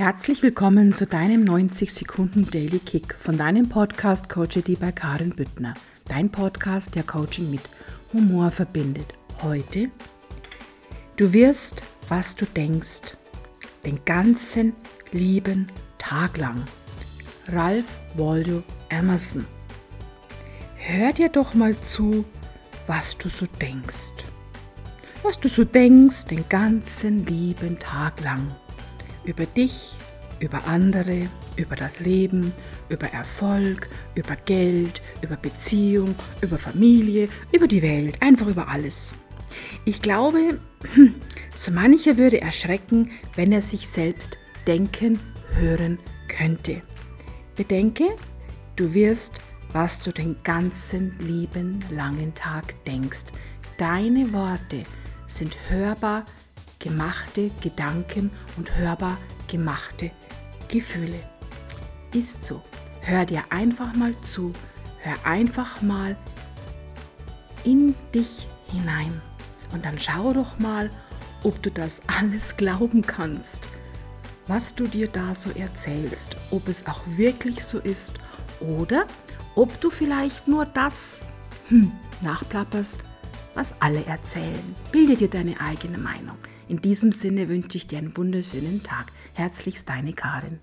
Herzlich willkommen zu deinem 90 Sekunden Daily Kick von deinem Podcast Coachity bei Karin Büttner. Dein Podcast, der Coaching mit Humor verbindet. Heute, du wirst, was du denkst, den ganzen lieben Tag lang. Ralph Waldo Emerson. Hör dir doch mal zu, was du so denkst. Was du so denkst den ganzen lieben Tag lang über dich, über andere, über das Leben, über Erfolg, über Geld, über Beziehung, über Familie, über die Welt, einfach über alles. Ich glaube, so mancher würde erschrecken, wenn er sich selbst denken, hören könnte. Bedenke, du wirst, was du den ganzen lieben langen Tag denkst. Deine Worte sind hörbar gemachte Gedanken und hörbar gemachte Gefühle. Ist so. Hör dir einfach mal zu. Hör einfach mal in dich hinein. Und dann schau doch mal, ob du das alles glauben kannst, was du dir da so erzählst, ob es auch wirklich so ist oder ob du vielleicht nur das hm, nachplapperst, was alle erzählen. Bilde dir deine eigene Meinung. In diesem Sinne wünsche ich dir einen wunderschönen Tag. Herzlichst deine Karin.